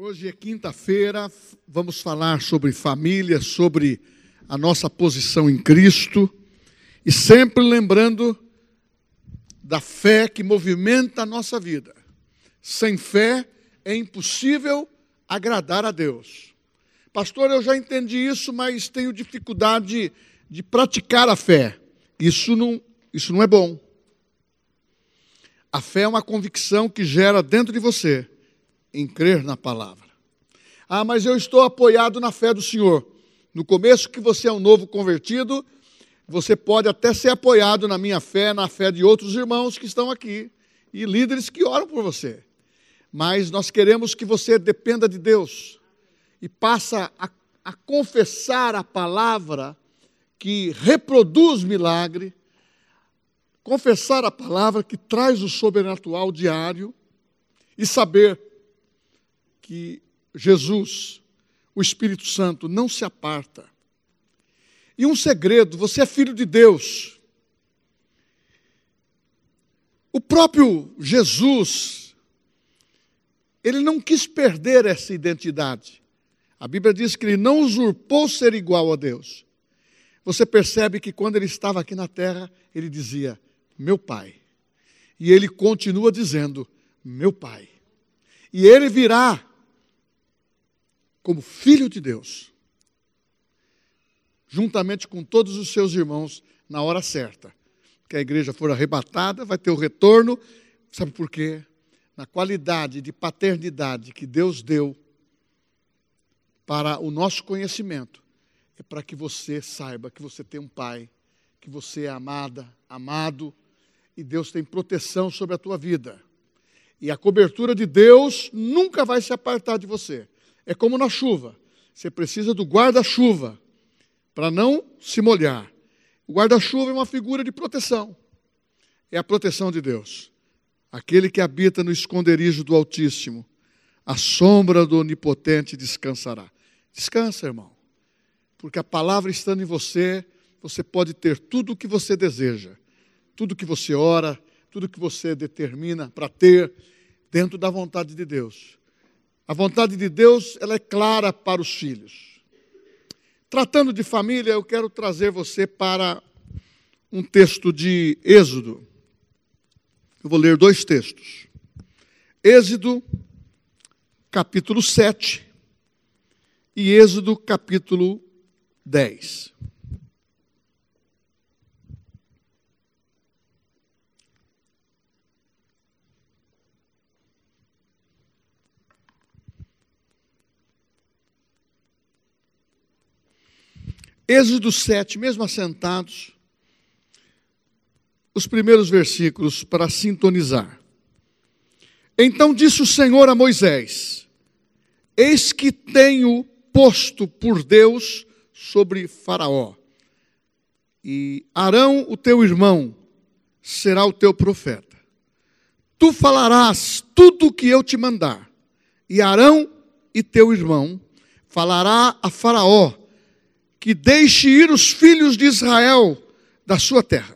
Hoje é quinta-feira, vamos falar sobre família, sobre a nossa posição em Cristo e sempre lembrando da fé que movimenta a nossa vida. Sem fé é impossível agradar a Deus. Pastor, eu já entendi isso, mas tenho dificuldade de praticar a fé. Isso não, isso não é bom. A fé é uma convicção que gera dentro de você em crer na palavra. Ah, mas eu estou apoiado na fé do Senhor. No começo que você é um novo convertido, você pode até ser apoiado na minha fé, na fé de outros irmãos que estão aqui e líderes que oram por você. Mas nós queremos que você dependa de Deus e passa a, a confessar a palavra que reproduz milagre, confessar a palavra que traz o sobrenatural diário e saber que Jesus, o Espírito Santo, não se aparta. E um segredo: você é filho de Deus. O próprio Jesus, ele não quis perder essa identidade. A Bíblia diz que ele não usurpou ser igual a Deus. Você percebe que quando ele estava aqui na terra, ele dizia: Meu Pai. E ele continua dizendo: Meu Pai. E ele virá como filho de Deus, juntamente com todos os seus irmãos, na hora certa. Que a igreja for arrebatada, vai ter o retorno. Sabe por quê? Na qualidade de paternidade que Deus deu para o nosso conhecimento, é para que você saiba que você tem um pai, que você é amada, amado, e Deus tem proteção sobre a tua vida. E a cobertura de Deus nunca vai se apartar de você. É como na chuva. Você precisa do guarda-chuva para não se molhar. O guarda-chuva é uma figura de proteção. É a proteção de Deus. Aquele que habita no esconderijo do Altíssimo, a sombra do Onipotente descansará. Descansa, irmão. Porque a palavra estando em você, você pode ter tudo o que você deseja, tudo que você ora, tudo que você determina para ter dentro da vontade de Deus. A vontade de Deus, ela é clara para os filhos. Tratando de família, eu quero trazer você para um texto de Êxodo. Eu vou ler dois textos. Êxodo, capítulo 7 e Êxodo, capítulo 10. Êxodo 7, mesmo assentados, os primeiros versículos para sintonizar. Então disse o Senhor a Moisés: Eis que tenho posto por Deus sobre Faraó, e Arão, o teu irmão, será o teu profeta. Tu falarás tudo o que eu te mandar, e Arão e teu irmão falará a Faraó que deixe ir os filhos de Israel da sua terra.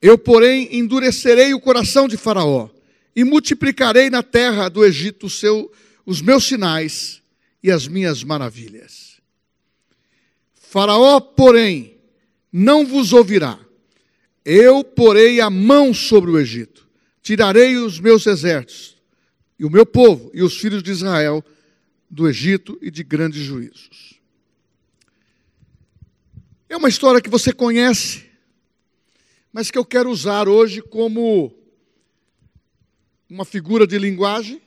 Eu, porém, endurecerei o coração de Faraó e multiplicarei na terra do Egito seu, os meus sinais e as minhas maravilhas. Faraó, porém, não vos ouvirá. Eu porei a mão sobre o Egito, tirarei os meus exércitos, e o meu povo e os filhos de Israel do Egito e de grandes juízos. É uma história que você conhece, mas que eu quero usar hoje como uma figura de linguagem,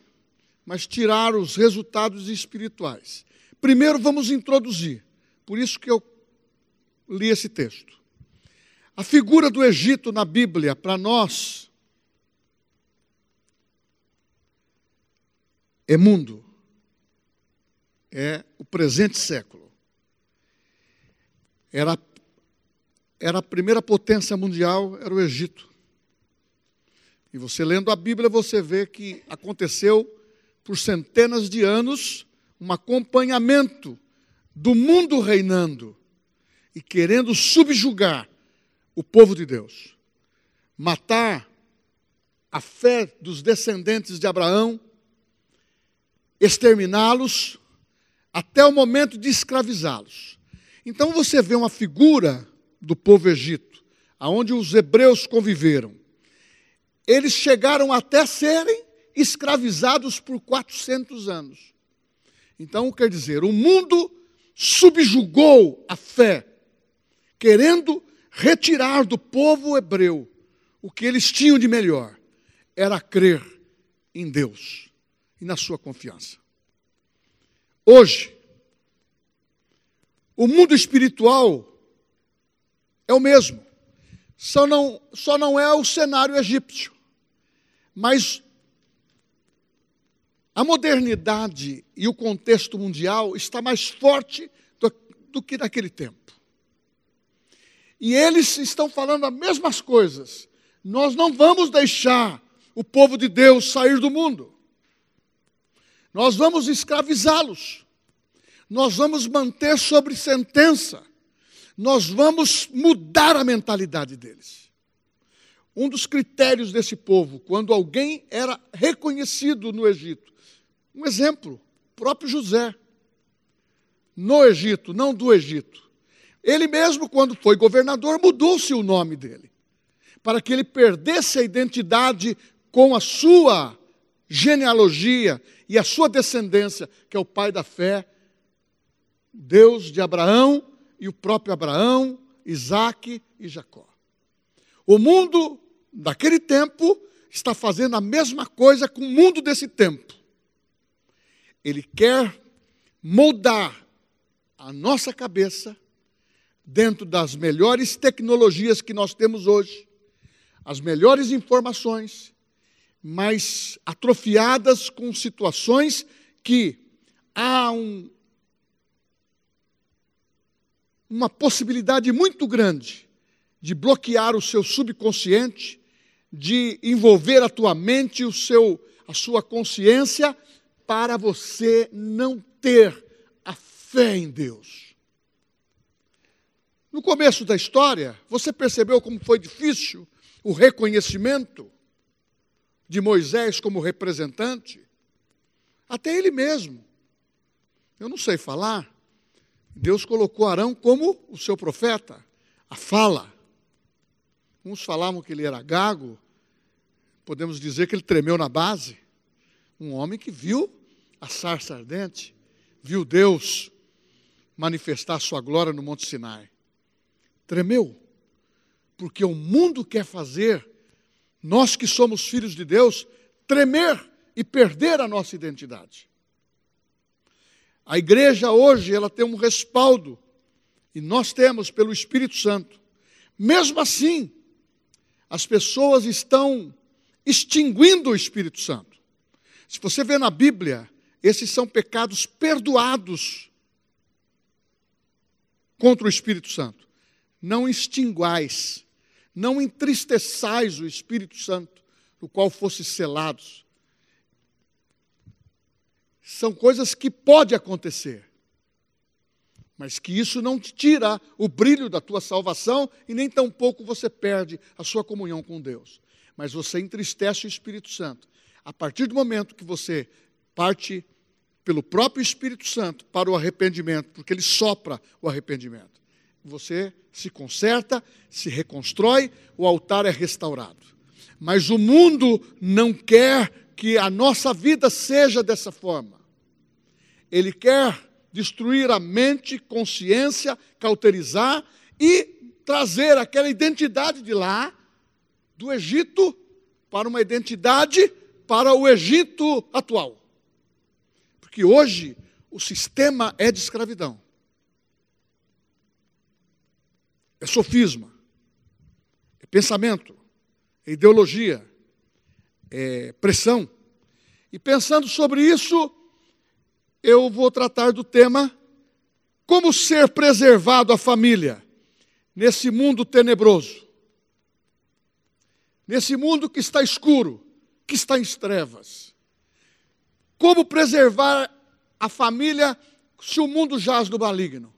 mas tirar os resultados espirituais. Primeiro vamos introduzir, por isso que eu li esse texto. A figura do Egito na Bíblia, para nós, é mundo é o presente século. Era, era a primeira potência mundial, era o Egito. E você lendo a Bíblia, você vê que aconteceu por centenas de anos um acompanhamento do mundo reinando e querendo subjugar o povo de Deus, matar a fé dos descendentes de Abraão, exterminá-los até o momento de escravizá-los. Então você vê uma figura do povo egito, aonde os hebreus conviveram. Eles chegaram até serem escravizados por 400 anos. Então, quer dizer, o mundo subjugou a fé, querendo retirar do povo hebreu o que eles tinham de melhor, era crer em Deus e na sua confiança. Hoje, o mundo espiritual é o mesmo, só não, só não é o cenário egípcio, mas a modernidade e o contexto mundial está mais forte do, do que naquele tempo. E eles estão falando as mesmas coisas. Nós não vamos deixar o povo de Deus sair do mundo. Nós vamos escravizá-los. Nós vamos manter sobre sentença. Nós vamos mudar a mentalidade deles. Um dos critérios desse povo, quando alguém era reconhecido no Egito, um exemplo, próprio José, no Egito, não do Egito. Ele mesmo, quando foi governador, mudou-se o nome dele, para que ele perdesse a identidade com a sua genealogia e a sua descendência, que é o pai da fé, Deus de Abraão e o próprio Abraão, Isaac e Jacó. O mundo daquele tempo está fazendo a mesma coisa com o mundo desse tempo. Ele quer moldar a nossa cabeça dentro das melhores tecnologias que nós temos hoje, as melhores informações, mas atrofiadas com situações que há um, uma possibilidade muito grande de bloquear o seu subconsciente, de envolver a tua mente, o seu, a sua consciência para você não ter a fé em Deus. No começo da história, você percebeu como foi difícil o reconhecimento de Moisés como representante? Até ele mesmo. Eu não sei falar. Deus colocou Arão como o seu profeta, a fala. Uns falavam que ele era gago, podemos dizer que ele tremeu na base. Um homem que viu a sarça ardente, viu Deus manifestar sua glória no Monte Sinai. Tremeu, porque o mundo quer fazer, nós que somos filhos de Deus, tremer e perder a nossa identidade. A igreja hoje, ela tem um respaldo, e nós temos pelo Espírito Santo. Mesmo assim, as pessoas estão extinguindo o Espírito Santo. Se você vê na Bíblia, esses são pecados perdoados contra o Espírito Santo. Não extinguais, não entristeçais o Espírito Santo, no qual fosse selados. São coisas que pode acontecer, mas que isso não te tira o brilho da tua salvação e nem tampouco você perde a sua comunhão com Deus. Mas você entristece o Espírito Santo. A partir do momento que você parte pelo próprio Espírito Santo para o arrependimento, porque ele sopra o arrependimento. Você se conserta, se reconstrói, o altar é restaurado. Mas o mundo não quer que a nossa vida seja dessa forma. Ele quer destruir a mente, consciência, cauterizar e trazer aquela identidade de lá, do Egito, para uma identidade para o Egito atual. Porque hoje o sistema é de escravidão. É sofisma, é pensamento, é ideologia, é pressão. E pensando sobre isso, eu vou tratar do tema como ser preservado a família nesse mundo tenebroso. Nesse mundo que está escuro, que está em trevas. Como preservar a família se o mundo jaz no maligno?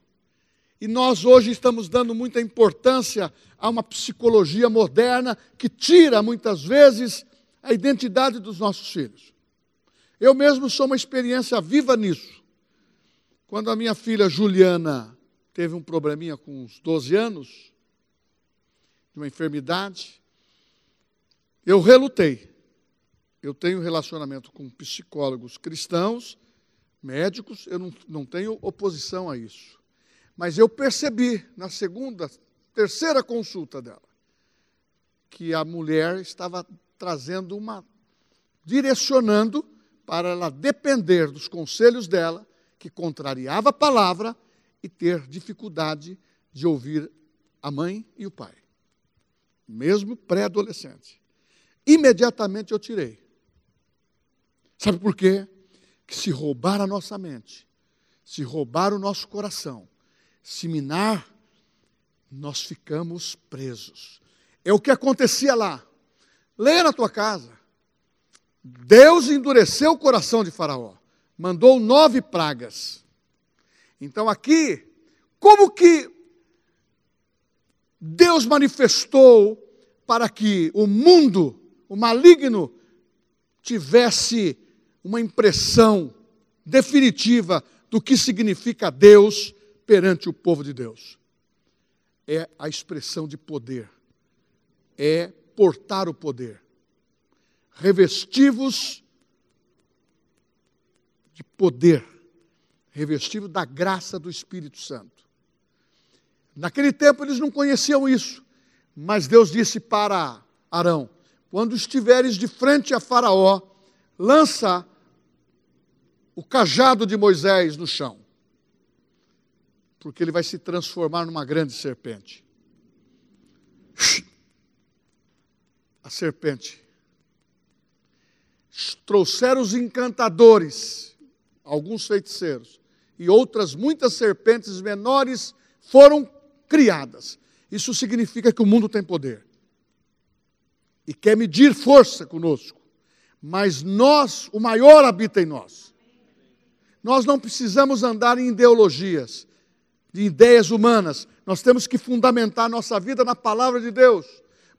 E nós hoje estamos dando muita importância a uma psicologia moderna que tira muitas vezes a identidade dos nossos filhos. Eu mesmo sou uma experiência viva nisso. Quando a minha filha Juliana teve um probleminha com uns 12 anos, de uma enfermidade, eu relutei. Eu tenho relacionamento com psicólogos cristãos, médicos, eu não, não tenho oposição a isso. Mas eu percebi na segunda, terceira consulta dela, que a mulher estava trazendo uma, direcionando para ela depender dos conselhos dela, que contrariava a palavra e ter dificuldade de ouvir a mãe e o pai, mesmo pré-adolescente. Imediatamente eu tirei. Sabe por quê? Que se roubar a nossa mente, se roubar o nosso coração, se minar, nós ficamos presos. É o que acontecia lá. Leia na tua casa. Deus endureceu o coração de Faraó, mandou nove pragas. Então, aqui, como que Deus manifestou para que o mundo, o maligno, tivesse uma impressão definitiva do que significa Deus perante o povo de Deus? É a expressão de poder, é portar o poder revestivos de poder, revestivos da graça do Espírito Santo. Naquele tempo eles não conheciam isso, mas Deus disse para Arão: quando estiveres de frente a Faraó, lança o cajado de Moisés no chão, porque ele vai se transformar numa grande serpente. A serpente trouxeram os encantadores, alguns feiticeiros, e outras muitas serpentes menores foram criadas. Isso significa que o mundo tem poder e quer medir força conosco, mas nós, o maior habita em nós. Nós não precisamos andar em ideologias, de ideias humanas, nós temos que fundamentar nossa vida na palavra de Deus.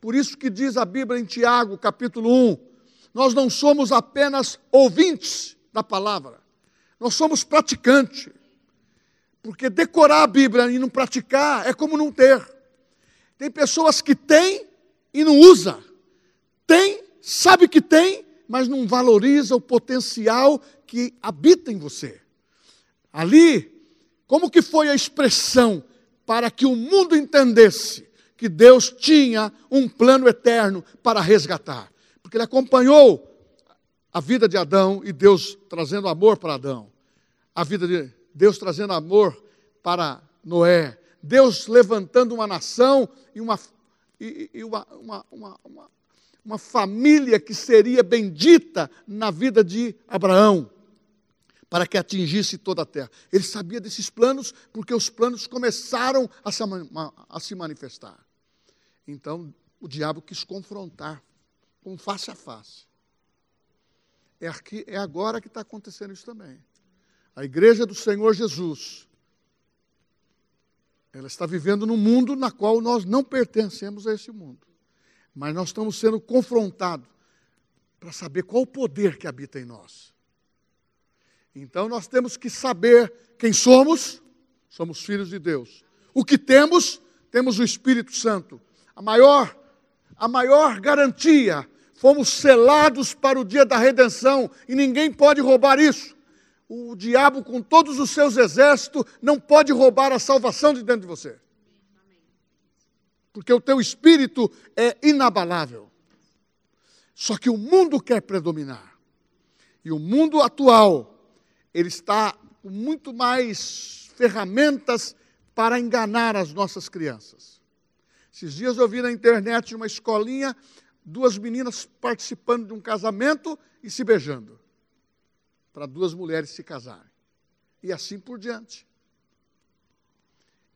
Por isso que diz a Bíblia em Tiago, capítulo 1, nós não somos apenas ouvintes da palavra, nós somos praticantes. Porque decorar a Bíblia e não praticar é como não ter. Tem pessoas que têm e não usa. Tem, sabe que tem, mas não valoriza o potencial que habita em você. Ali, como que foi a expressão para que o mundo entendesse que Deus tinha um plano eterno para resgatar? Porque ele acompanhou a vida de Adão e Deus trazendo amor para Adão, a vida de Deus trazendo amor para Noé, Deus levantando uma nação e uma, e, e uma, uma, uma, uma, uma família que seria bendita na vida de Abraão, para que atingisse toda a terra. Ele sabia desses planos porque os planos começaram a se, a se manifestar. Então, o diabo quis confrontar com face a face. É, aqui, é agora que está acontecendo isso também. A igreja do Senhor Jesus, ela está vivendo num mundo na qual nós não pertencemos a esse mundo. Mas nós estamos sendo confrontados para saber qual o poder que habita em nós. Então nós temos que saber quem somos, somos filhos de Deus. O que temos, temos o Espírito Santo. A maior a maior garantia. Fomos selados para o dia da redenção e ninguém pode roubar isso. O diabo, com todos os seus exércitos, não pode roubar a salvação de dentro de você. Porque o teu espírito é inabalável. Só que o mundo quer predominar. E o mundo atual, ele está com muito mais ferramentas para enganar as nossas crianças. Esses dias eu vi na internet uma escolinha, duas meninas participando de um casamento e se beijando, para duas mulheres se casarem. E assim por diante.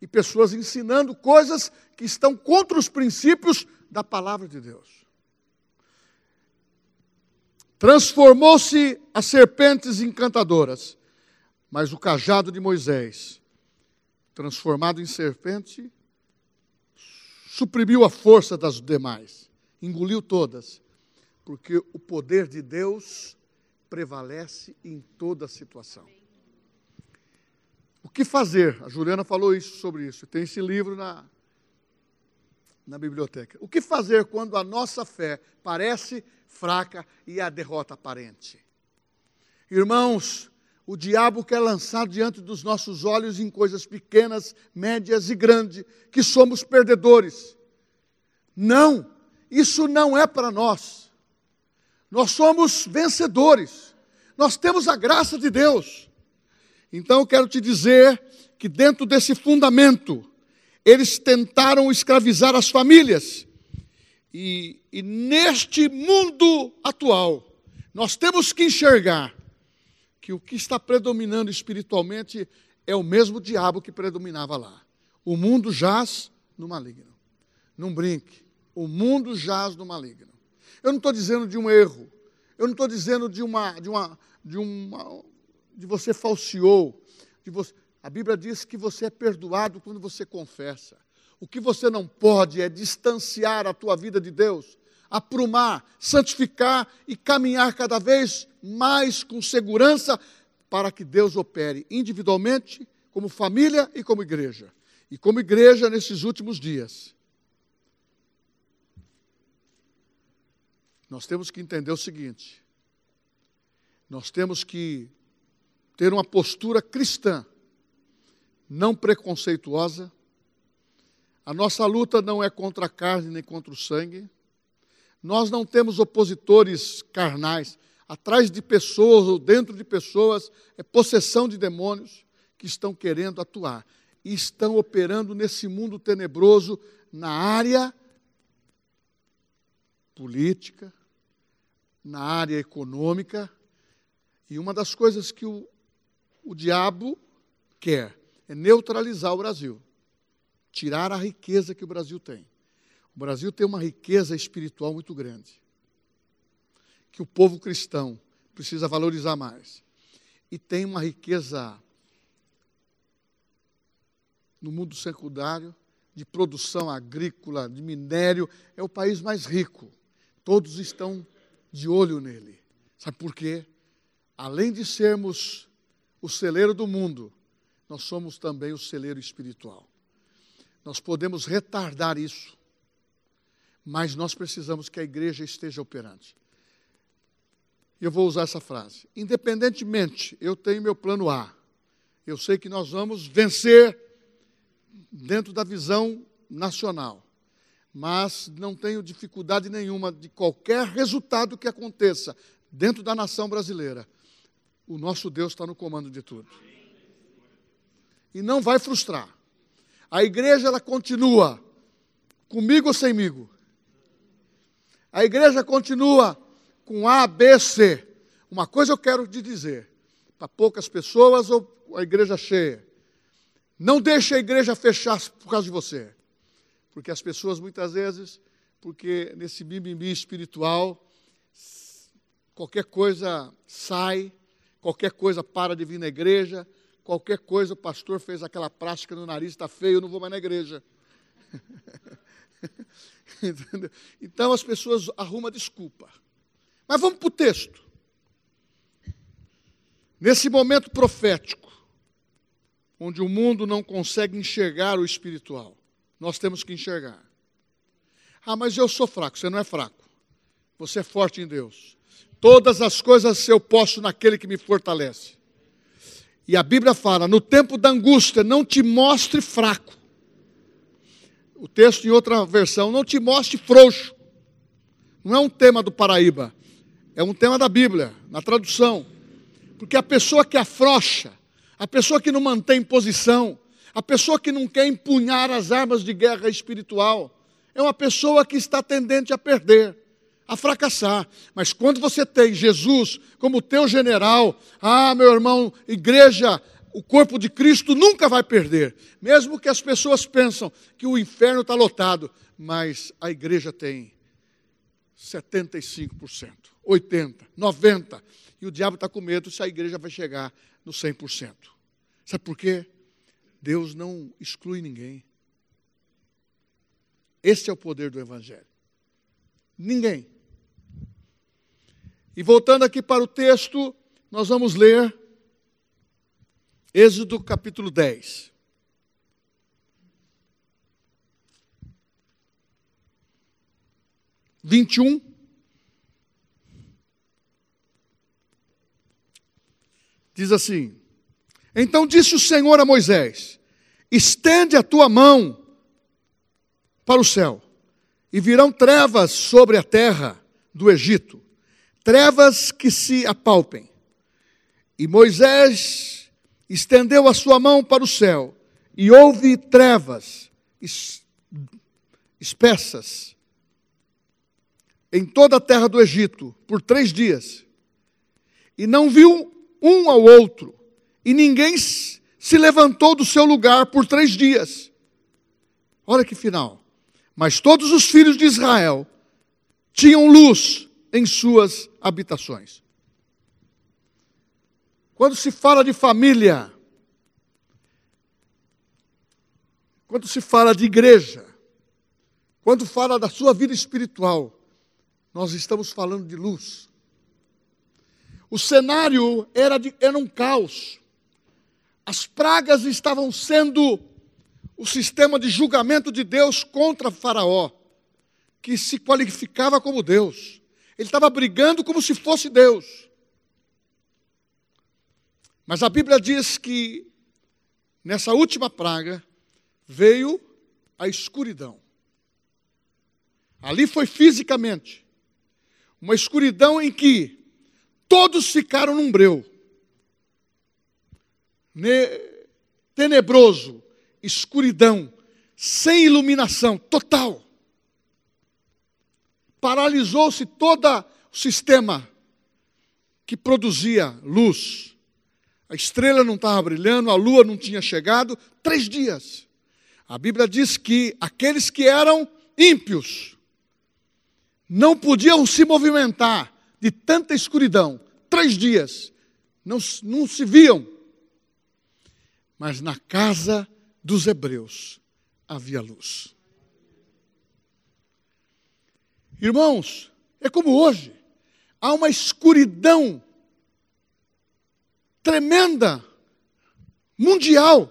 E pessoas ensinando coisas que estão contra os princípios da palavra de Deus. Transformou-se as serpentes encantadoras, mas o cajado de Moisés, transformado em serpente, suprimiu a força das demais, engoliu todas, porque o poder de Deus prevalece em toda situação. O que fazer? A Juliana falou isso sobre isso. Tem esse livro na, na biblioteca. O que fazer quando a nossa fé parece fraca e a derrota aparente? Irmãos, o diabo quer lançar diante dos nossos olhos em coisas pequenas, médias e grandes, que somos perdedores. Não, isso não é para nós. Nós somos vencedores. Nós temos a graça de Deus. Então eu quero te dizer que dentro desse fundamento, eles tentaram escravizar as famílias. E, e neste mundo atual, nós temos que enxergar que o que está predominando espiritualmente é o mesmo diabo que predominava lá. O mundo jaz no maligno. Não brinque. O mundo jaz no maligno. Eu não estou dizendo de um erro. Eu não estou dizendo de uma, de uma, de uma, de você falseou, de você. A Bíblia diz que você é perdoado quando você confessa. O que você não pode é distanciar a tua vida de Deus, aprumar, santificar e caminhar cada vez mais com segurança para que Deus opere individualmente, como família e como igreja. E como igreja nesses últimos dias. Nós temos que entender o seguinte: nós temos que ter uma postura cristã, não preconceituosa. A nossa luta não é contra a carne nem contra o sangue. Nós não temos opositores carnais. Atrás de pessoas ou dentro de pessoas é possessão de demônios que estão querendo atuar e estão operando nesse mundo tenebroso na área política, na área econômica. E uma das coisas que o, o diabo quer é neutralizar o Brasil, tirar a riqueza que o Brasil tem. O Brasil tem uma riqueza espiritual muito grande, que o povo cristão precisa valorizar mais. E tem uma riqueza no mundo secundário, de produção agrícola, de minério, é o país mais rico. Todos estão de olho nele. Sabe por quê? Além de sermos o celeiro do mundo, nós somos também o celeiro espiritual. Nós podemos retardar isso, mas nós precisamos que a igreja esteja operante. Eu vou usar essa frase. Independentemente, eu tenho meu plano A. Eu sei que nós vamos vencer dentro da visão nacional. Mas não tenho dificuldade nenhuma de qualquer resultado que aconteça dentro da nação brasileira o nosso Deus está no comando de tudo. E não vai frustrar. A igreja ela continua comigo ou semigo. A igreja continua com A, B, C. Uma coisa eu quero te dizer, para poucas pessoas ou a igreja cheia. Não deixe a igreja fechar por causa de você. Porque as pessoas muitas vezes, porque nesse mimimi espiritual, qualquer coisa sai, qualquer coisa para de vir na igreja, qualquer coisa o pastor fez aquela prática no nariz, está feio, eu não vou mais na igreja. então as pessoas arrumam desculpa. Mas vamos para o texto. Nesse momento profético, onde o mundo não consegue enxergar o espiritual, nós temos que enxergar. Ah, mas eu sou fraco. Você não é fraco. Você é forte em Deus. Todas as coisas eu posso naquele que me fortalece. E a Bíblia fala: no tempo da angústia, não te mostre fraco. O texto em outra versão, não te mostre frouxo. Não é um tema do Paraíba, é um tema da Bíblia, na tradução. Porque a pessoa que afrocha, a pessoa que não mantém posição, a pessoa que não quer empunhar as armas de guerra espiritual, é uma pessoa que está tendente a perder a fracassar. Mas quando você tem Jesus como teu general, ah, meu irmão, igreja, o corpo de Cristo nunca vai perder. Mesmo que as pessoas pensam que o inferno está lotado, mas a igreja tem 75%, 80%, 90%. E o diabo está com medo se a igreja vai chegar no 100%. Sabe por quê? Deus não exclui ninguém. Esse é o poder do Evangelho. Ninguém. E voltando aqui para o texto, nós vamos ler Êxodo capítulo 10. Vinte e um. Diz assim: Então disse o Senhor a Moisés: Estende a tua mão para o céu, e virão trevas sobre a terra do Egito, trevas que se apalpem. E Moisés estendeu a sua mão para o céu, e houve trevas espessas em toda a terra do Egito por três dias. E não viu um ao outro, e ninguém se levantou do seu lugar por três dias. Olha que final. Mas todos os filhos de Israel tinham luz em suas habitações. Quando se fala de família, quando se fala de igreja, quando fala da sua vida espiritual, nós estamos falando de luz. O cenário era, de, era um caos. As pragas estavam sendo o sistema de julgamento de Deus contra Faraó, que se qualificava como Deus. Ele estava brigando como se fosse Deus. Mas a Bíblia diz que nessa última praga veio a escuridão. Ali foi fisicamente uma escuridão em que todos ficaram num breu. Tenebroso, escuridão, sem iluminação, total. Paralisou-se todo o sistema que produzia luz. A estrela não estava brilhando, a lua não tinha chegado, três dias. A Bíblia diz que aqueles que eram ímpios não podiam se movimentar de tanta escuridão, três dias, não, não se viam. Mas na casa dos hebreus havia luz. Irmãos, é como hoje, há uma escuridão tremenda, mundial.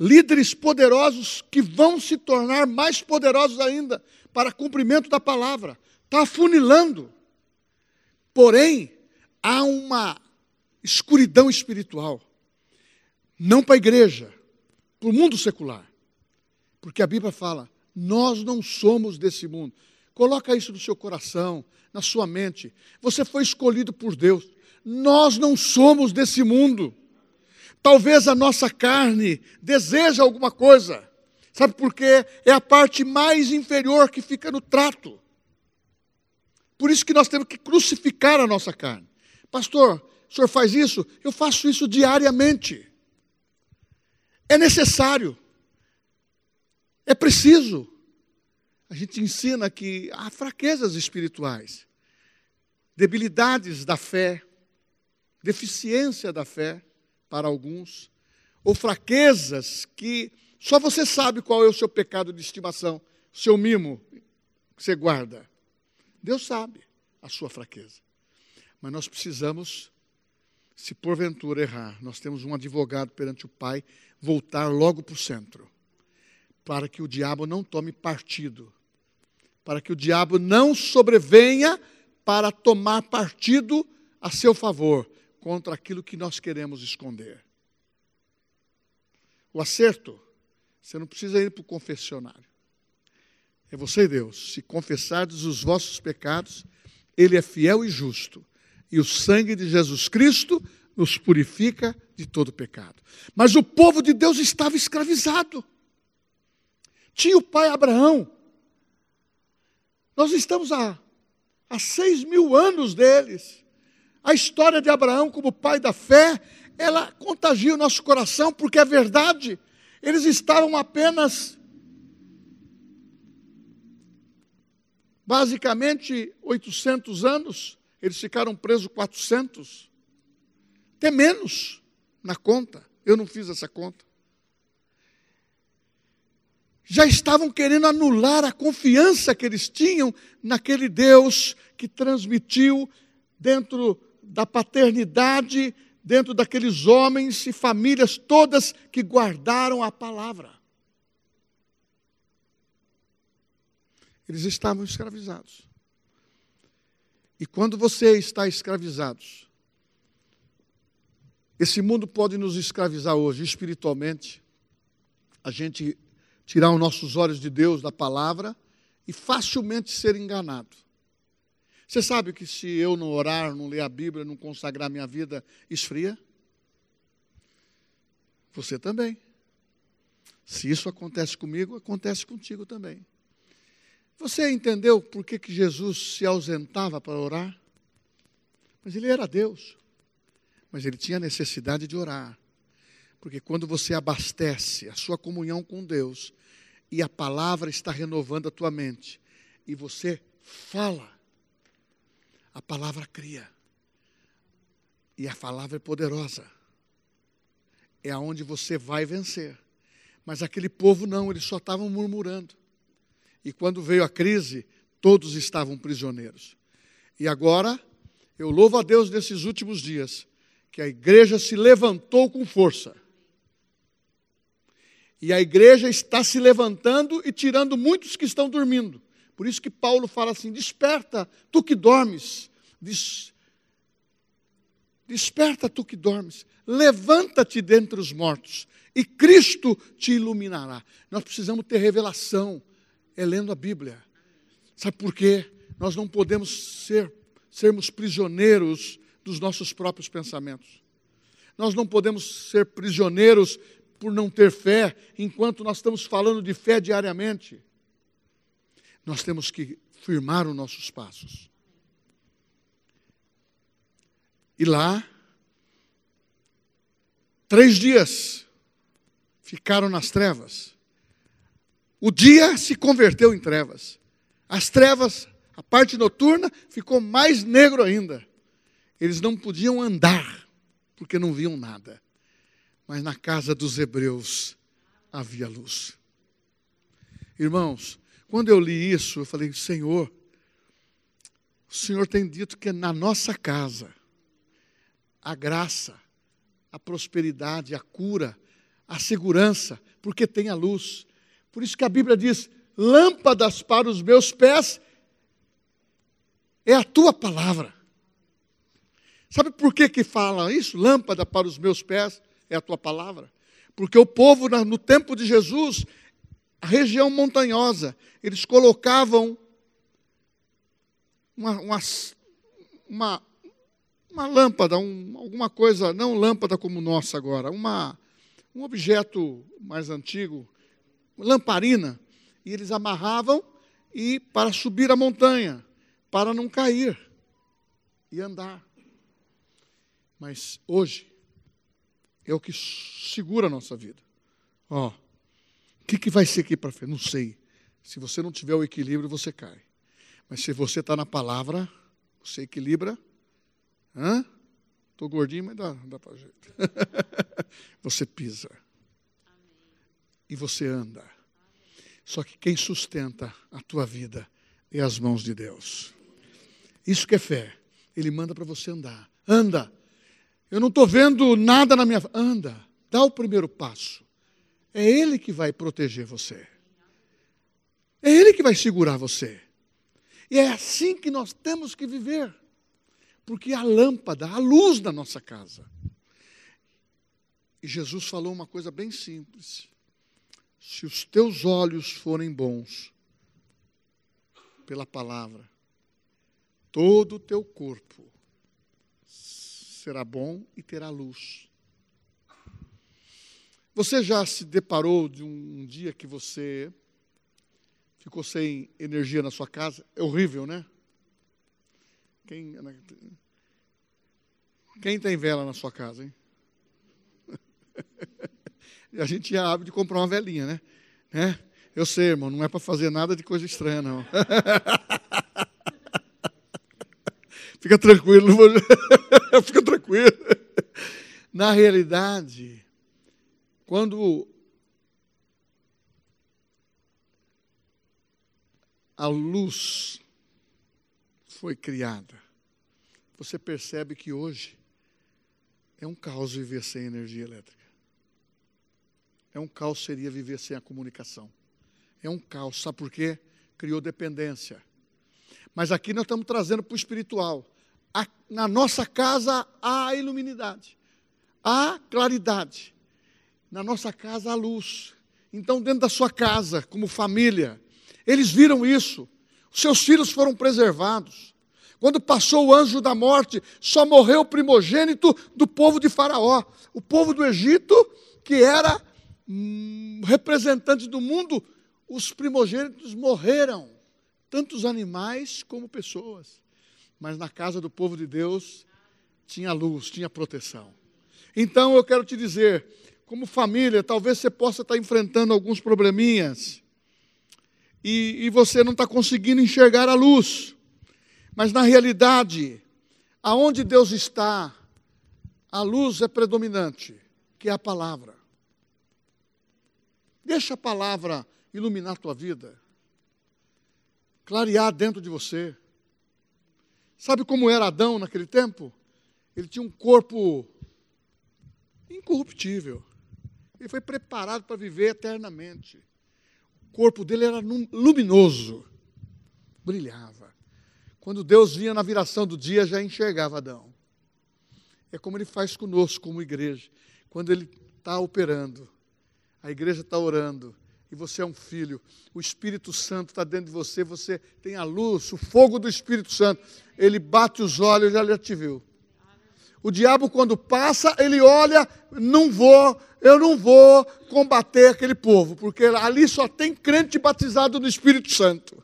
Líderes poderosos que vão se tornar mais poderosos ainda para cumprimento da palavra. Está afunilando. Porém, há uma escuridão espiritual. Não para a igreja, para o mundo secular. Porque a Bíblia fala: nós não somos desse mundo. Coloca isso no seu coração, na sua mente. Você foi escolhido por Deus. Nós não somos desse mundo. Talvez a nossa carne deseja alguma coisa. Sabe por quê? É a parte mais inferior que fica no trato. Por isso que nós temos que crucificar a nossa carne. Pastor, o senhor faz isso? Eu faço isso diariamente. É necessário. É preciso. A gente ensina que há fraquezas espirituais, debilidades da fé, deficiência da fé para alguns, ou fraquezas que só você sabe qual é o seu pecado de estimação, seu mimo que você guarda. Deus sabe a sua fraqueza. Mas nós precisamos, se porventura errar, nós temos um advogado perante o Pai voltar logo para o centro, para que o diabo não tome partido, para que o diabo não sobrevenha para tomar partido a seu favor contra aquilo que nós queremos esconder. O acerto, você não precisa ir para o confessionário. É você e Deus. Se confessardes os vossos pecados, Ele é fiel e justo. E o sangue de Jesus Cristo nos purifica de todo pecado. Mas o povo de Deus estava escravizado. Tinha o pai Abraão. Nós estamos há, há seis mil anos deles. A história de Abraão como pai da fé, ela contagia o nosso coração, porque é verdade. Eles estavam apenas, basicamente, 800 anos. Eles ficaram presos 400 até menos na conta. Eu não fiz essa conta. já estavam querendo anular a confiança que eles tinham naquele Deus que transmitiu dentro da paternidade, dentro daqueles homens e famílias todas que guardaram a palavra. Eles estavam escravizados. E quando você está escravizado, esse mundo pode nos escravizar hoje espiritualmente, a gente tirar os nossos olhos de Deus, da palavra, e facilmente ser enganado. Você sabe que se eu não orar, não ler a Bíblia, não consagrar minha vida, esfria? Você também. Se isso acontece comigo, acontece contigo também. Você entendeu por que, que Jesus se ausentava para orar? Mas ele era Deus. Mas ele tinha necessidade de orar. Porque quando você abastece a sua comunhão com Deus e a palavra está renovando a tua mente e você fala, a palavra cria. E a palavra é poderosa. É aonde você vai vencer. Mas aquele povo não, eles só estavam murmurando. E quando veio a crise, todos estavam prisioneiros. E agora, eu louvo a Deus nesses últimos dias, que a igreja se levantou com força e a igreja está se levantando e tirando muitos que estão dormindo. Por isso que Paulo fala assim: desperta, tu que dormes. Des... Desperta, tu que dormes. Levanta-te dentre os mortos e Cristo te iluminará. Nós precisamos ter revelação, é lendo a Bíblia. Sabe por quê? Nós não podemos ser, sermos prisioneiros dos nossos próprios pensamentos. Nós não podemos ser prisioneiros por não ter fé, enquanto nós estamos falando de fé diariamente. Nós temos que firmar os nossos passos. E lá, três dias ficaram nas trevas. O dia se converteu em trevas. As trevas, a parte noturna, ficou mais negro ainda. Eles não podiam andar, porque não viam nada mas na casa dos hebreus havia luz. Irmãos, quando eu li isso, eu falei: Senhor, o Senhor tem dito que na nossa casa a graça, a prosperidade, a cura, a segurança, porque tem a luz. Por isso que a Bíblia diz: lâmpadas para os meus pés é a tua palavra. Sabe por que, que fala isso? Lâmpada para os meus pés é a tua palavra. Porque o povo, no tempo de Jesus, a região montanhosa, eles colocavam uma, uma, uma, uma lâmpada, um, alguma coisa, não lâmpada como nossa agora, uma, um objeto mais antigo, lamparina, e eles amarravam e para subir a montanha, para não cair e andar. Mas hoje, é o que segura a nossa vida. Ó, o que, que vai ser aqui para frente? Não sei. Se você não tiver o equilíbrio, você cai. Mas se você está na palavra, você equilibra. Hã? Estou gordinho, mas dá, dá para jeito. você pisa. E você anda. Só que quem sustenta a tua vida é as mãos de Deus. Isso que é fé. Ele manda para você andar. Anda. Eu não estou vendo nada na minha. Anda, dá o primeiro passo. É Ele que vai proteger você. É Ele que vai segurar você. E é assim que nós temos que viver. Porque a lâmpada, a luz da nossa casa. E Jesus falou uma coisa bem simples. Se os teus olhos forem bons, pela palavra, todo o teu corpo será bom e terá luz. Você já se deparou de um, dia que você ficou sem energia na sua casa? É horrível, né? Quem, quem tem vela na sua casa, hein? a gente tinha hábito de comprar uma velinha, né? né? Eu sei, irmão, não é para fazer nada de coisa estranha, não. Fica tranquilo, fica tranquilo. Na realidade, quando a luz foi criada, você percebe que hoje é um caos viver sem energia elétrica. É um caos seria viver sem a comunicação. É um caos, sabe por quê? Criou dependência. Mas aqui nós estamos trazendo para o espiritual. A, na nossa casa há iluminidade, há claridade. Na nossa casa há luz. Então, dentro da sua casa, como família, eles viram isso. Os seus filhos foram preservados. Quando passou o anjo da morte, só morreu o primogênito do povo de Faraó. O povo do Egito, que era hum, representante do mundo, os primogênitos morreram, tanto os animais como pessoas. Mas na casa do povo de Deus tinha luz, tinha proteção. Então eu quero te dizer, como família, talvez você possa estar enfrentando alguns probleminhas e, e você não está conseguindo enxergar a luz. Mas na realidade, aonde Deus está, a luz é predominante, que é a palavra. Deixa a palavra iluminar a tua vida, clarear dentro de você. Sabe como era Adão naquele tempo? Ele tinha um corpo incorruptível. Ele foi preparado para viver eternamente. O corpo dele era luminoso, brilhava. Quando Deus vinha na viração do dia, já enxergava Adão. É como ele faz conosco, como igreja. Quando ele está operando, a igreja está orando, e você é um filho, o Espírito Santo está dentro de você, você tem a luz, o fogo do Espírito Santo, ele bate os olhos, já te viu. O diabo, quando passa, ele olha, não vou, eu não vou combater aquele povo, porque ali só tem crente batizado no Espírito Santo.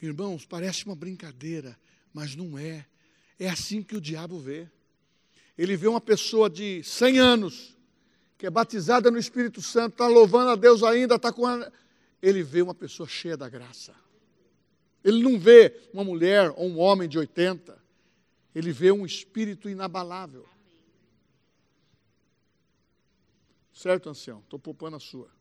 Irmãos, parece uma brincadeira, mas não é. É assim que o diabo vê. Ele vê uma pessoa de 100 anos, que é batizada no Espírito Santo, está louvando a Deus ainda, está com. A... Ele vê uma pessoa cheia da graça. Ele não vê uma mulher ou um homem de 80. Ele vê um espírito inabalável. Certo, ancião? Estou poupando a sua.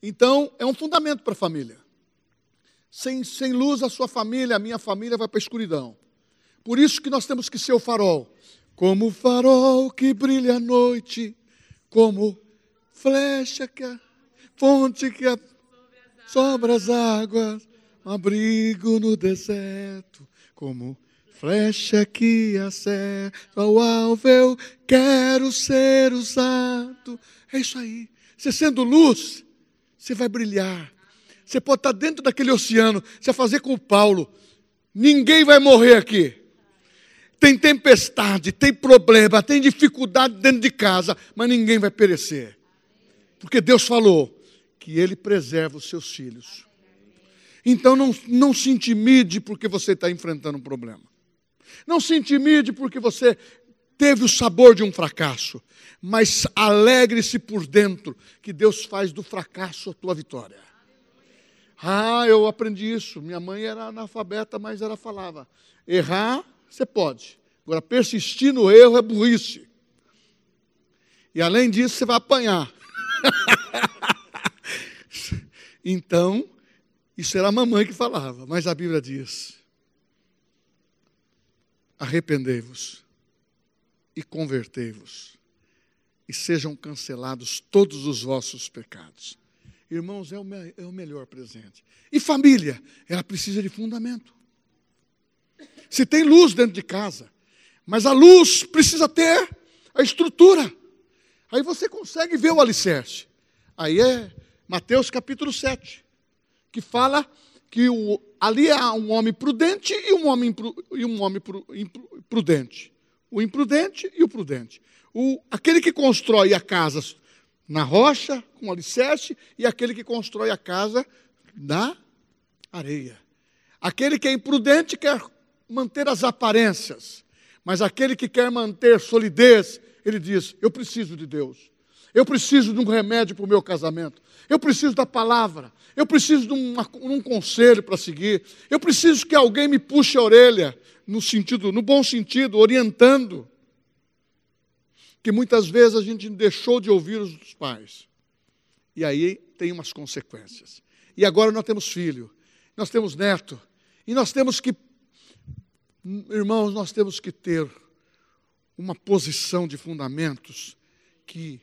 Então, é um fundamento para a família. Sem, sem luz, a sua família, a minha família vai para a escuridão. Por isso que nós temos que ser o farol. Como o farol que brilha à noite, como flecha que a fonte que a, sobre as águas, abrigo no deserto, como flecha que acerta ao alvo, eu quero ser usado. É isso aí. Você sendo luz, você vai brilhar. Você pode estar dentro daquele oceano, você vai fazer com o Paulo. Ninguém vai morrer aqui. Tem tempestade, tem problema, tem dificuldade dentro de casa, mas ninguém vai perecer. Porque Deus falou que Ele preserva os seus filhos. Então não, não se intimide porque você está enfrentando um problema. Não se intimide porque você teve o sabor de um fracasso. Mas alegre-se por dentro que Deus faz do fracasso a tua vitória. Ah, eu aprendi isso. Minha mãe era analfabeta, mas ela falava: errar você pode. Agora, persistir no erro é burrice. E além disso, você vai apanhar. então, isso era a mamãe que falava, mas a Bíblia diz: arrependei-vos e convertei-vos, e sejam cancelados todos os vossos pecados. Irmãos, é o, é o melhor presente. E família, ela precisa de fundamento. Se tem luz dentro de casa, mas a luz precisa ter a estrutura. Aí você consegue ver o alicerce. Aí é Mateus capítulo 7, que fala que o, ali há um homem prudente e um homem, e um homem prudente. O imprudente e o prudente. O, aquele que constrói a casa na rocha, com alicerce, e aquele que constrói a casa na areia. Aquele que é imprudente quer manter as aparências, mas aquele que quer manter solidez, ele diz: Eu preciso de Deus. Eu preciso de um remédio para o meu casamento. Eu preciso da palavra. Eu preciso de um, um conselho para seguir. Eu preciso que alguém me puxe a orelha no sentido, no bom sentido, orientando. Que muitas vezes a gente deixou de ouvir os pais. E aí tem umas consequências. E agora nós temos filho, nós temos neto, e nós temos que, irmãos, nós temos que ter uma posição de fundamentos que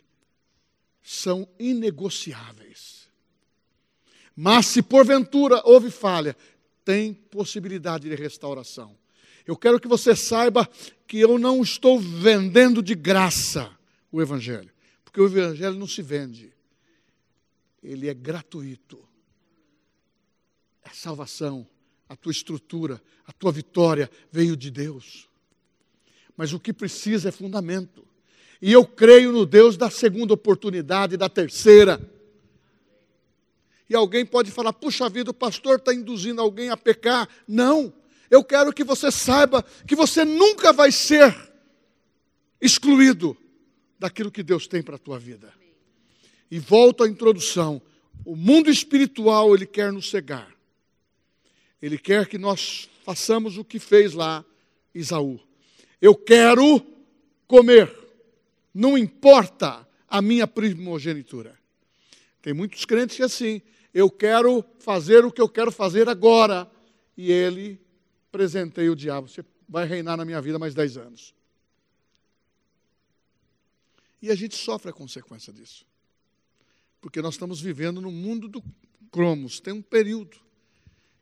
são inegociáveis. Mas se porventura houve falha, tem possibilidade de restauração. Eu quero que você saiba que eu não estou vendendo de graça o Evangelho, porque o Evangelho não se vende, ele é gratuito. A salvação, a tua estrutura, a tua vitória veio de Deus. Mas o que precisa é fundamento. E eu creio no Deus da segunda oportunidade, da terceira. E alguém pode falar: puxa vida, o pastor está induzindo alguém a pecar. Não, eu quero que você saiba que você nunca vai ser excluído daquilo que Deus tem para a tua vida. E volto à introdução: o mundo espiritual, ele quer nos cegar. Ele quer que nós façamos o que fez lá Isaú. Eu quero comer não importa a minha primogenitura. Tem muitos crentes que é assim, eu quero fazer o que eu quero fazer agora, e ele presenteia o diabo, você vai reinar na minha vida mais dez anos. E a gente sofre a consequência disso. Porque nós estamos vivendo no mundo do cromos, tem um período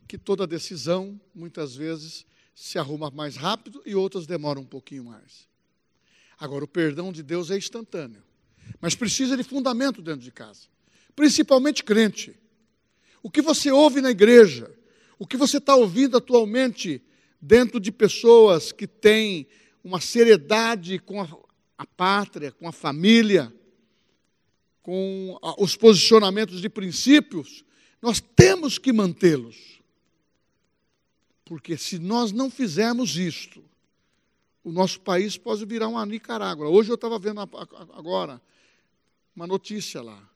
que toda decisão, muitas vezes, se arruma mais rápido e outras demoram um pouquinho mais. Agora, o perdão de Deus é instantâneo, mas precisa de fundamento dentro de casa, principalmente crente. O que você ouve na igreja, o que você está ouvindo atualmente dentro de pessoas que têm uma seriedade com a, a pátria, com a família, com a, os posicionamentos de princípios, nós temos que mantê-los. Porque se nós não fizermos isto, o nosso país pode virar uma Nicarágua. Hoje eu estava vendo agora uma notícia lá.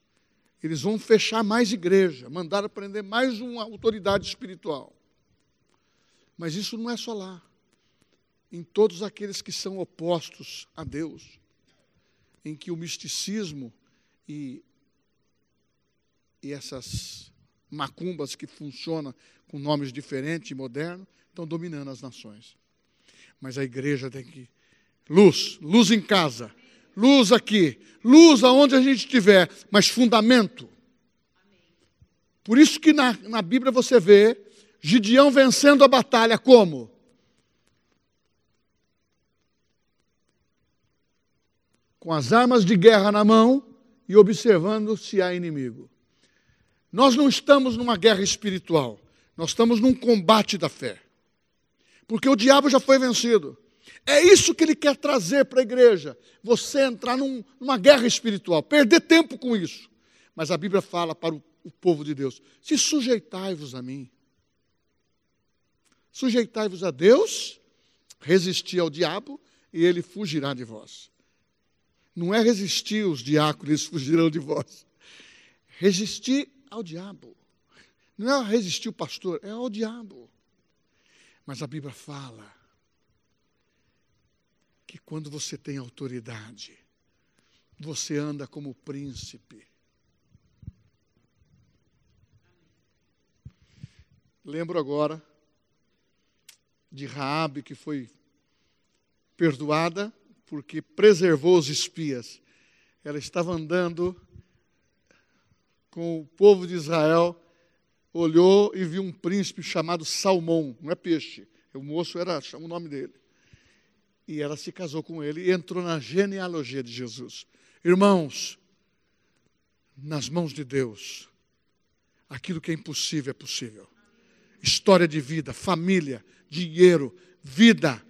Eles vão fechar mais igreja, mandar prender mais uma autoridade espiritual. Mas isso não é só lá. Em todos aqueles que são opostos a Deus, em que o misticismo e, e essas macumbas que funcionam com nomes diferentes e modernos estão dominando as nações. Mas a igreja tem que. Luz, luz em casa, luz aqui, luz aonde a gente estiver, mas fundamento. Por isso que na, na Bíblia você vê Gideão vencendo a batalha como? Com as armas de guerra na mão e observando se há inimigo. Nós não estamos numa guerra espiritual, nós estamos num combate da fé porque o diabo já foi vencido. É isso que ele quer trazer para a igreja. Você entrar num, numa guerra espiritual, perder tempo com isso. Mas a Bíblia fala para o, o povo de Deus: se sujeitai-vos a mim. Sujeitai-vos a Deus, resistir ao diabo, e ele fugirá de vós. Não é resistir os diáconos, fugirão de vós. Resistir ao diabo. Não é resistir o pastor, é ao diabo. Mas a Bíblia fala que quando você tem autoridade, você anda como príncipe. Lembro agora de Raabe que foi perdoada porque preservou os espias. Ela estava andando com o povo de Israel olhou e viu um príncipe chamado Salmão, não é peixe, o moço era, chama o nome dele. E ela se casou com ele e entrou na genealogia de Jesus. Irmãos, nas mãos de Deus, aquilo que é impossível é possível. História de vida, família, dinheiro, vida.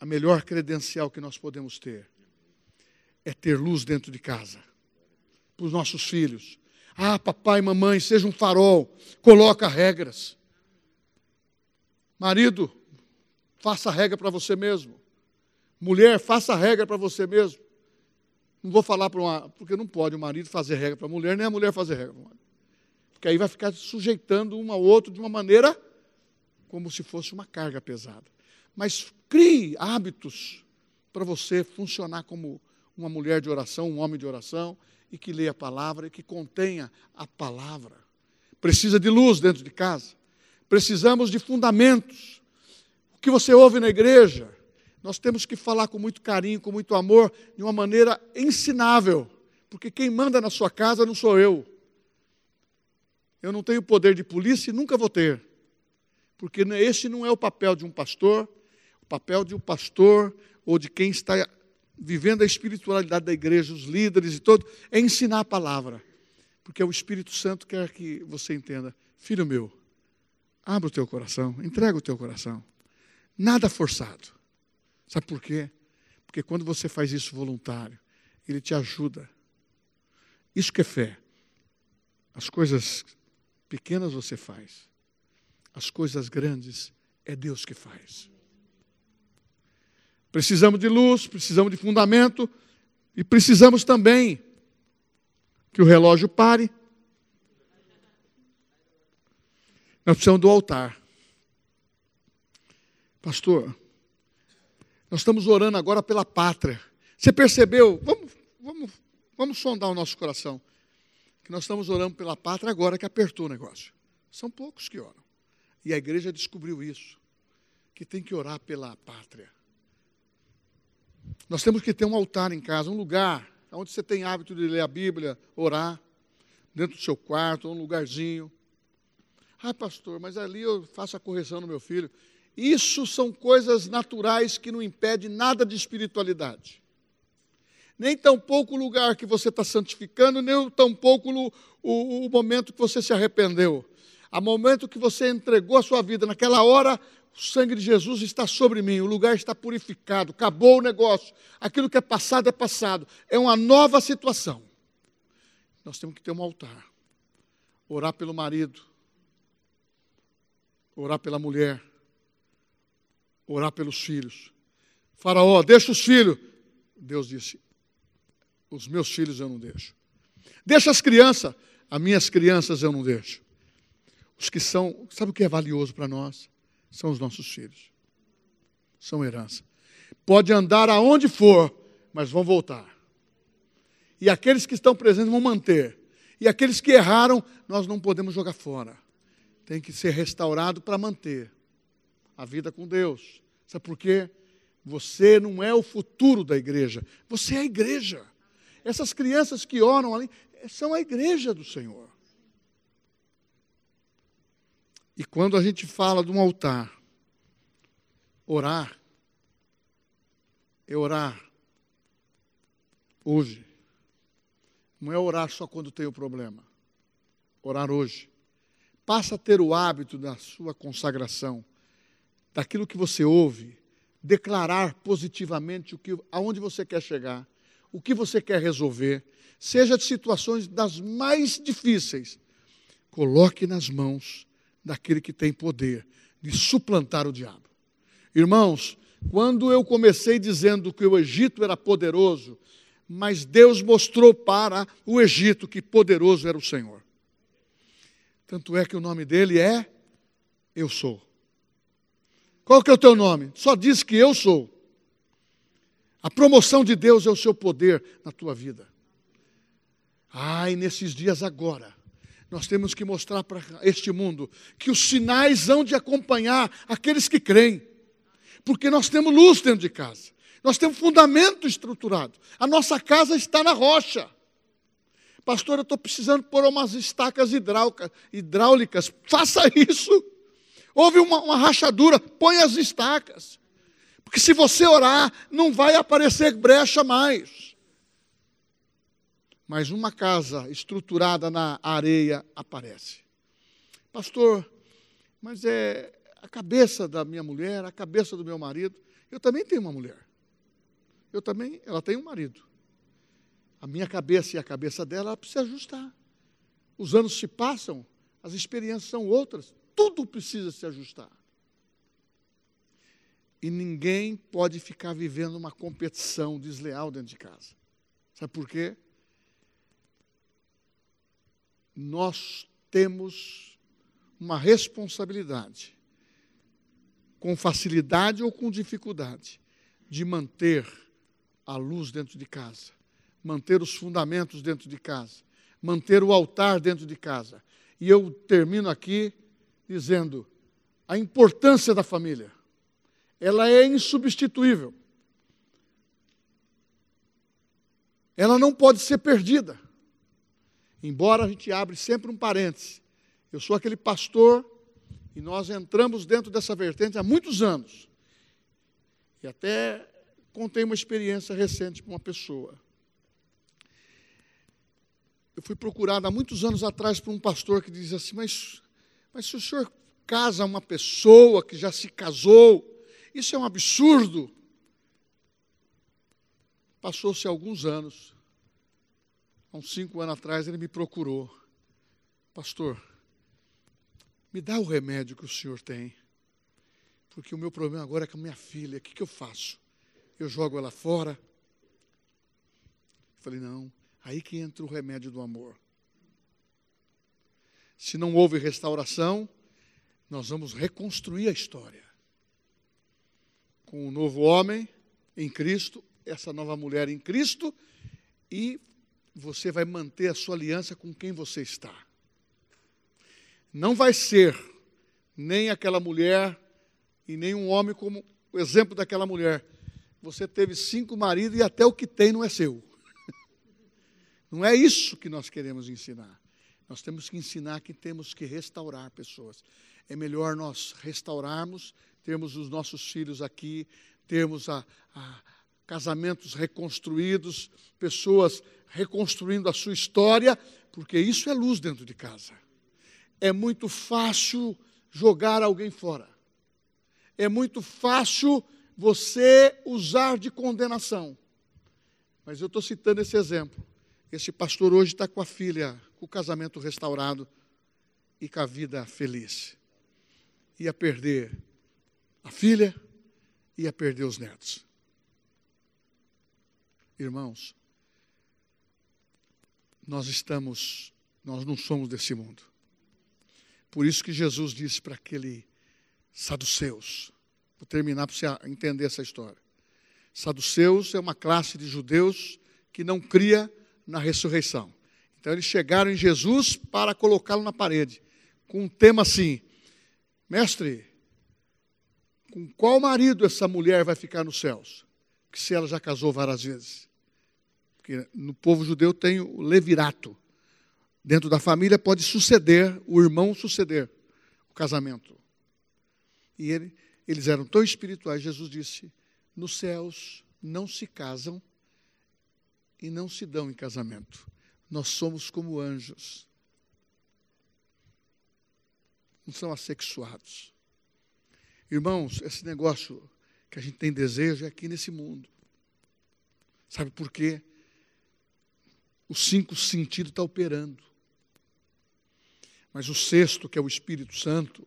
A melhor credencial que nós podemos ter é ter luz dentro de casa, para os nossos filhos, ah, papai mamãe, seja um farol, coloca regras. Marido, faça regra para você mesmo. Mulher, faça regra para você mesmo. Não vou falar para uma. Porque não pode o marido fazer regra para a mulher, nem a mulher fazer regra para. Porque aí vai ficar sujeitando um ao outro de uma maneira como se fosse uma carga pesada. Mas crie hábitos para você funcionar como uma mulher de oração, um homem de oração, e que leia a palavra e que contenha a palavra. Precisa de luz dentro de casa. Precisamos de fundamentos. O que você ouve na igreja, nós temos que falar com muito carinho, com muito amor, de uma maneira ensinável. Porque quem manda na sua casa não sou eu. Eu não tenho poder de polícia e nunca vou ter. Porque esse não é o papel de um pastor, o papel de um pastor ou de quem está vivendo a espiritualidade da igreja, os líderes e todo, é ensinar a palavra. Porque o Espírito Santo quer que você entenda, filho meu, abra o teu coração, entrega o teu coração. Nada forçado. Sabe por quê? Porque quando você faz isso voluntário, ele te ajuda. Isso que é fé. As coisas pequenas você faz. As coisas grandes é Deus que faz. Precisamos de luz, precisamos de fundamento e precisamos também que o relógio pare. Nós precisamos do altar. Pastor, nós estamos orando agora pela pátria. Você percebeu? Vamos, vamos, vamos sondar o nosso coração. Que nós estamos orando pela pátria agora que apertou o negócio. São poucos que oram. E a igreja descobriu isso. Que tem que orar pela pátria. Nós temos que ter um altar em casa, um lugar onde você tem hábito de ler a Bíblia, orar, dentro do seu quarto, um lugarzinho. Ah, pastor, mas ali eu faço a correção no meu filho. Isso são coisas naturais que não impedem nada de espiritualidade. Nem tampouco o lugar que você está santificando, nem tampouco o, o, o momento que você se arrependeu. A momento que você entregou a sua vida, naquela hora, o sangue de Jesus está sobre mim, o lugar está purificado, acabou o negócio. Aquilo que é passado é passado. É uma nova situação. Nós temos que ter um altar. Orar pelo marido, orar pela mulher, orar pelos filhos. Faraó, deixa os filhos. Deus disse: Os meus filhos eu não deixo. Deixa as crianças, as minhas crianças eu não deixo. Os que são, sabe o que é valioso para nós? são os nossos filhos. São herança. Pode andar aonde for, mas vão voltar. E aqueles que estão presentes vão manter. E aqueles que erraram, nós não podemos jogar fora. Tem que ser restaurado para manter a vida com Deus. Sabe por quê? Você não é o futuro da igreja, você é a igreja. Essas crianças que oram ali são a igreja do Senhor. E quando a gente fala de um altar, orar, é orar hoje. Não é orar só quando tem o problema. Orar hoje. Passa a ter o hábito da sua consagração, daquilo que você ouve, declarar positivamente o que, aonde você quer chegar, o que você quer resolver, seja de situações das mais difíceis. Coloque nas mãos daquele que tem poder de suplantar o diabo. Irmãos, quando eu comecei dizendo que o Egito era poderoso, mas Deus mostrou para o Egito que poderoso era o Senhor. Tanto é que o nome dele é Eu Sou. Qual que é o teu nome? Só diz que eu sou. A promoção de Deus é o seu poder na tua vida. Ai, nesses dias agora, nós temos que mostrar para este mundo que os sinais hão de acompanhar aqueles que creem. Porque nós temos luz dentro de casa. Nós temos fundamento estruturado. A nossa casa está na rocha. Pastor, eu estou precisando pôr umas estacas hidráulicas. Faça isso. Houve uma, uma rachadura, põe as estacas. Porque se você orar, não vai aparecer brecha mais mas uma casa estruturada na areia aparece. Pastor, mas é a cabeça da minha mulher, a cabeça do meu marido. Eu também tenho uma mulher. Eu também, ela tem um marido. A minha cabeça e a cabeça dela ela precisa ajustar. Os anos se passam, as experiências são outras, tudo precisa se ajustar. E ninguém pode ficar vivendo uma competição desleal dentro de casa. Sabe por quê? Nós temos uma responsabilidade, com facilidade ou com dificuldade, de manter a luz dentro de casa, manter os fundamentos dentro de casa, manter o altar dentro de casa. E eu termino aqui dizendo a importância da família. Ela é insubstituível. Ela não pode ser perdida. Embora a gente abre sempre um parêntese. Eu sou aquele pastor e nós entramos dentro dessa vertente há muitos anos. E até contei uma experiência recente para uma pessoa. Eu fui procurado há muitos anos atrás por um pastor que dizia assim: Mas, mas se o senhor casa uma pessoa que já se casou, isso é um absurdo. Passou-se alguns anos, há uns cinco anos atrás, ele me procurou. Pastor, me dá o remédio que o senhor tem, porque o meu problema agora é com a minha filha, o que, que eu faço? Eu jogo ela fora? Falei, não, aí que entra o remédio do amor. Se não houve restauração, nós vamos reconstruir a história. Com o um novo homem em Cristo, essa nova mulher em Cristo, e você vai manter a sua aliança com quem você está. Não vai ser nem aquela mulher e nem um homem como o exemplo daquela mulher. Você teve cinco maridos e até o que tem não é seu. Não é isso que nós queremos ensinar. Nós temos que ensinar que temos que restaurar pessoas. É melhor nós restaurarmos, termos os nossos filhos aqui, termos a, a casamentos reconstruídos, pessoas reconstruindo a sua história, porque isso é luz dentro de casa. É muito fácil jogar alguém fora. É muito fácil você usar de condenação. Mas eu estou citando esse exemplo. Esse pastor hoje está com a filha, com o casamento restaurado e com a vida feliz. Ia perder a filha, ia perder os netos. Irmãos, nós estamos, nós não somos desse mundo. Por isso que Jesus disse para aquele saduceus, vou terminar para você entender essa história. Saduceus é uma classe de judeus que não cria na ressurreição. Então eles chegaram em Jesus para colocá-lo na parede, com um tema assim: Mestre, com qual marido essa mulher vai ficar nos céus? Que se ela já casou várias vezes. Porque no povo judeu tem o levirato. Dentro da família pode suceder, o irmão suceder o casamento. E ele, eles eram tão espirituais, Jesus disse: nos céus não se casam e não se dão em casamento. Nós somos como anjos. Não são assexuados. Irmãos, esse negócio que a gente tem desejo é aqui nesse mundo. Sabe por quê? Os cinco sentidos estão operando. Mas o sexto, que é o Espírito Santo,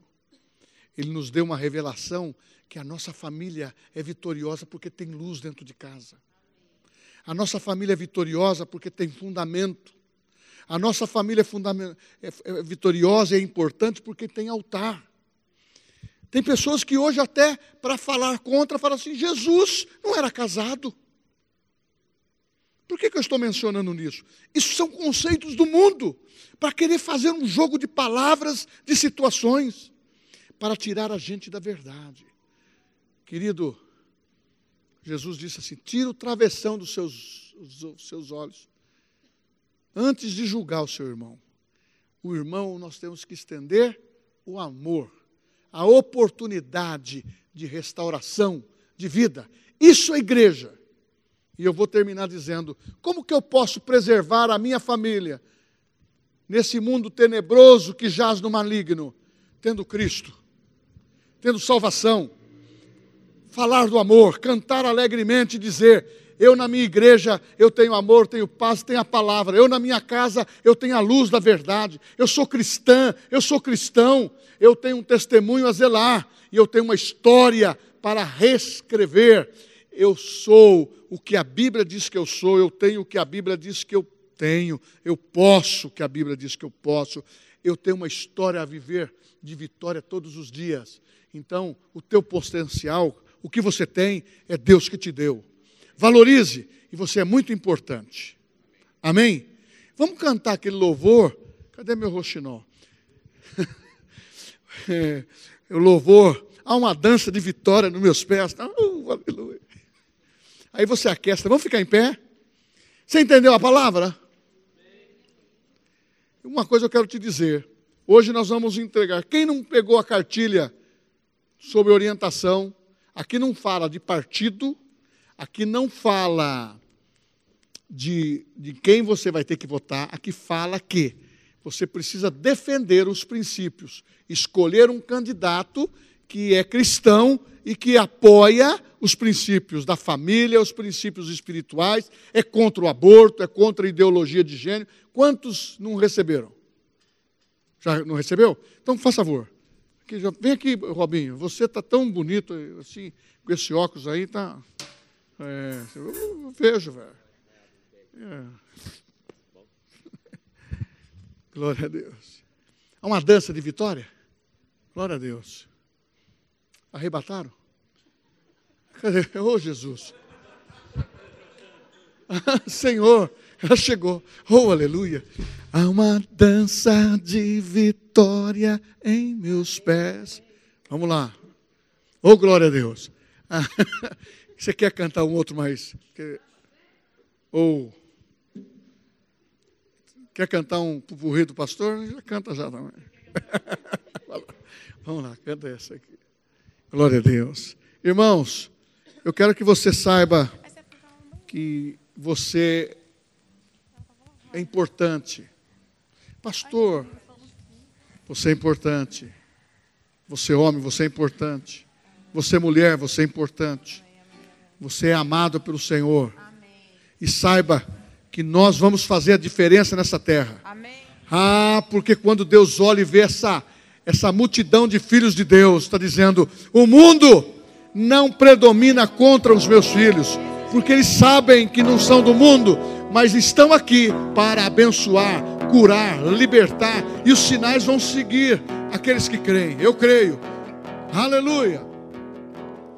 ele nos deu uma revelação que a nossa família é vitoriosa porque tem luz dentro de casa. A nossa família é vitoriosa porque tem fundamento. A nossa família é, é, é vitoriosa e é importante porque tem altar. Tem pessoas que hoje, até para falar contra, falam assim: Jesus não era casado. Por que, que eu estou mencionando nisso? Isso são conceitos do mundo, para querer fazer um jogo de palavras, de situações, para tirar a gente da verdade. Querido, Jesus disse assim: tira o travessão dos seus, dos seus olhos, antes de julgar o seu irmão. O irmão, nós temos que estender o amor, a oportunidade de restauração de vida. Isso é igreja. E eu vou terminar dizendo: como que eu posso preservar a minha família nesse mundo tenebroso que jaz no maligno? Tendo Cristo, tendo salvação, falar do amor, cantar alegremente e dizer: eu na minha igreja, eu tenho amor, tenho paz, tenho a palavra. Eu na minha casa, eu tenho a luz da verdade. Eu sou cristã, eu sou cristão. Eu tenho um testemunho a zelar e eu tenho uma história para reescrever. eu sou o que a Bíblia diz que eu sou, eu tenho o que a Bíblia diz que eu tenho, eu posso o que a Bíblia diz que eu posso, eu tenho uma história a viver de vitória todos os dias. Então, o teu potencial, o que você tem, é Deus que te deu. Valorize, e você é muito importante. Amém? Vamos cantar aquele louvor. Cadê meu roxinol? é, o louvor. Há uma dança de vitória nos meus pés. Uh, aleluia. Aí você aquece. Vamos ficar em pé? Você entendeu a palavra? Uma coisa eu quero te dizer. Hoje nós vamos entregar. Quem não pegou a cartilha sobre orientação, aqui não fala de partido, aqui não fala de, de quem você vai ter que votar, aqui fala que você precisa defender os princípios, escolher um candidato que é cristão e que apoia os princípios da família, os princípios espirituais, é contra o aborto, é contra a ideologia de gênero. Quantos não receberam? Já não recebeu? Então, faça favor. Aqui, já, vem aqui, Robinho. Você está tão bonito assim, com esse óculos aí, tá. É, eu vejo, velho. É. Glória a Deus. Há uma dança de vitória? Glória a Deus. Arrebataram? Cadê? Oh, Jesus. Senhor, ela chegou. Oh, aleluia. Há uma dança de vitória em meus pés. Vamos lá. Oh, glória a Deus. Você quer cantar um outro mais? Ou quer cantar um pupurri do pastor? Já canta já também. Vamos lá, canta essa aqui. Glória a Deus. Irmãos, eu quero que você saiba que você é importante. Pastor, você é importante. Você homem, você é importante. Você mulher, você é importante. Você é amado pelo Senhor. E saiba que nós vamos fazer a diferença nessa terra. Ah, porque quando Deus olha e vê essa, essa multidão de filhos de Deus, está dizendo: o mundo não predomina contra os meus filhos, porque eles sabem que não são do mundo, mas estão aqui para abençoar, curar, libertar, e os sinais vão seguir aqueles que creem. Eu creio. Aleluia.